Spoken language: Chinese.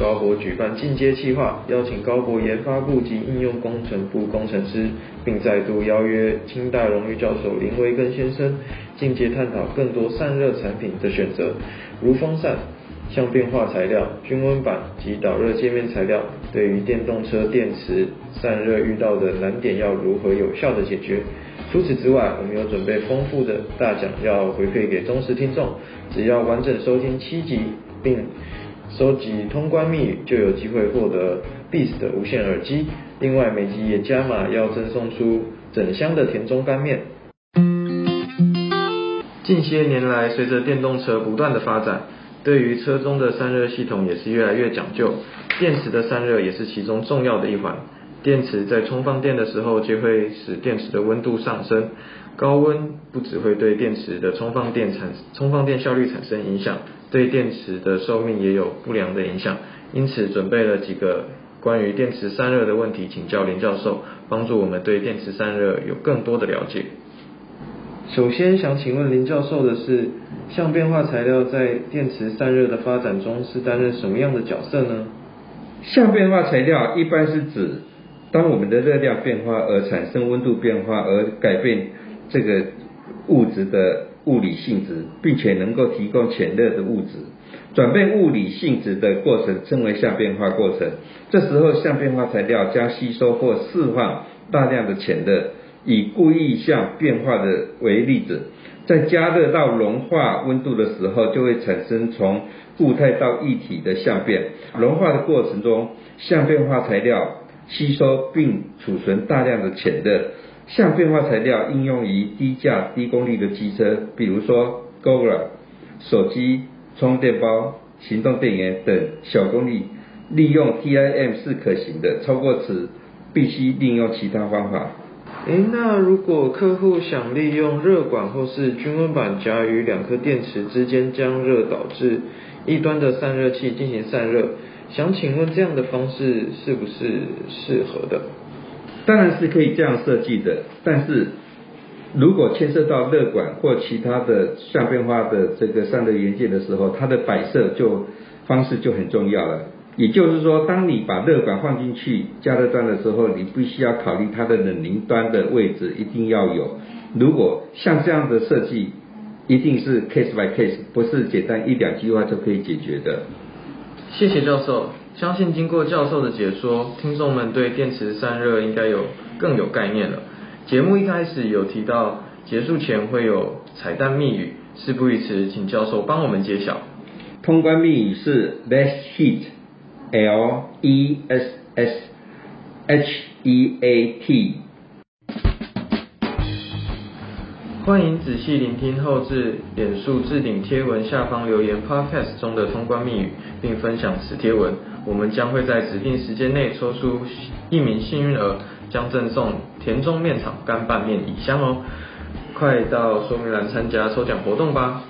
高博举办进阶计划，邀请高博研发部及应用工程部工程师，并再度邀约清大荣誉教授林维根先生，进阶探讨更多散热产品的选择，如风扇、相变化材料、均温板及导热界面材料，对于电动车电池散热遇到的难点要如何有效的解决。除此之外，我们有准备丰富的大奖要回馈给忠实听众，只要完整收听七集，并收集通关密语，就有机会获得 Beats 的无线耳机。另外，每集也加码要赠送出整箱的田中干面。近些年来，随着电动车不断的发展，对于车中的散热系统也是越来越讲究，电池的散热也是其中重要的一环。电池在充放电的时候，就会使电池的温度上升。高温不只会对电池的充放电产充放电效率产生影响，对电池的寿命也有不良的影响。因此，准备了几个关于电池散热的问题，请教林教授，帮助我们对电池散热有更多的了解。首先想请问林教授的是，相变化材料在电池散热的发展中是担任什么样的角色呢？相变化材料一般是指。当我们的热量变化而产生温度变化而改变这个物质的物理性质，并且能够提供潜热的物质，转变物理性质的过程称为相变化过程。这时候相变化材料将吸收或释放大量的潜热。以故意相变化的为例子，在加热到融化温度的时候，就会产生从固态到液体的相变。融化的过程中，相变化材料。吸收并储存大量的潜热，相变化材料应用于低价低功率的机车，比如说 GoGo、手机充电宝、行动电源等小功率，利用 TIM 是可行的，超过此必须利用其他方法。诶，那如果客户想利用热管或是均温板夹于两颗电池之间，将热导致一端的散热器进行散热。想请问这样的方式是不是适合的？当然是可以这样设计的，但是如果牵涉到热管或其他的相变化的这个散热元件的时候，它的摆设就方式就很重要了。也就是说，当你把热管放进去加热端的时候，你必须要考虑它的冷凝端的位置一定要有。如果像这样的设计，一定是 case by case，不是简单一两句话就可以解决的。谢谢教授，相信经过教授的解说，听众们对电池散热应该有更有概念了。节目一开始有提到，结束前会有彩蛋密语，事不宜迟，请教授帮我们揭晓。通关密语是 Less Heat，L E S S H E A T。欢迎仔细聆听后置脸书置顶贴文下方留言 Podcast 中的通关密语，并分享此贴文。我们将会在指定时间内抽出一名幸运儿，将赠送田中面厂干拌面一箱哦！快到说明栏参加抽奖活动吧！